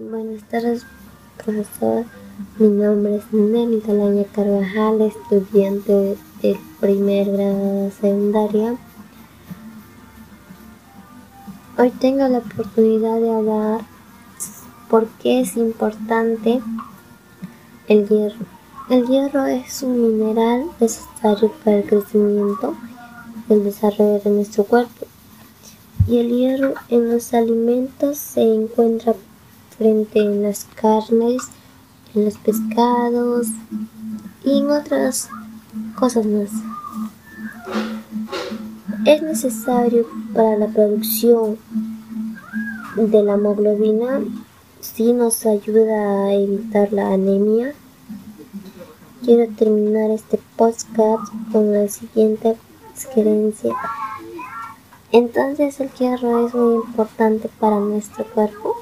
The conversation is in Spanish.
Buenas tardes, profesor. Mi nombre es Nelly Talaña Carvajal, estudiante del primer grado de secundaria. Hoy tengo la oportunidad de hablar por qué es importante el hierro. El hierro es un mineral necesario para el crecimiento y el desarrollo de nuestro cuerpo. Y el hierro en los alimentos se encuentra frente en las carnes, en los pescados y en otras cosas más. Es necesario para la producción de la hemoglobina si nos ayuda a evitar la anemia. Quiero terminar este podcast con la siguiente sugerencia. Entonces el hierro es muy importante para nuestro cuerpo.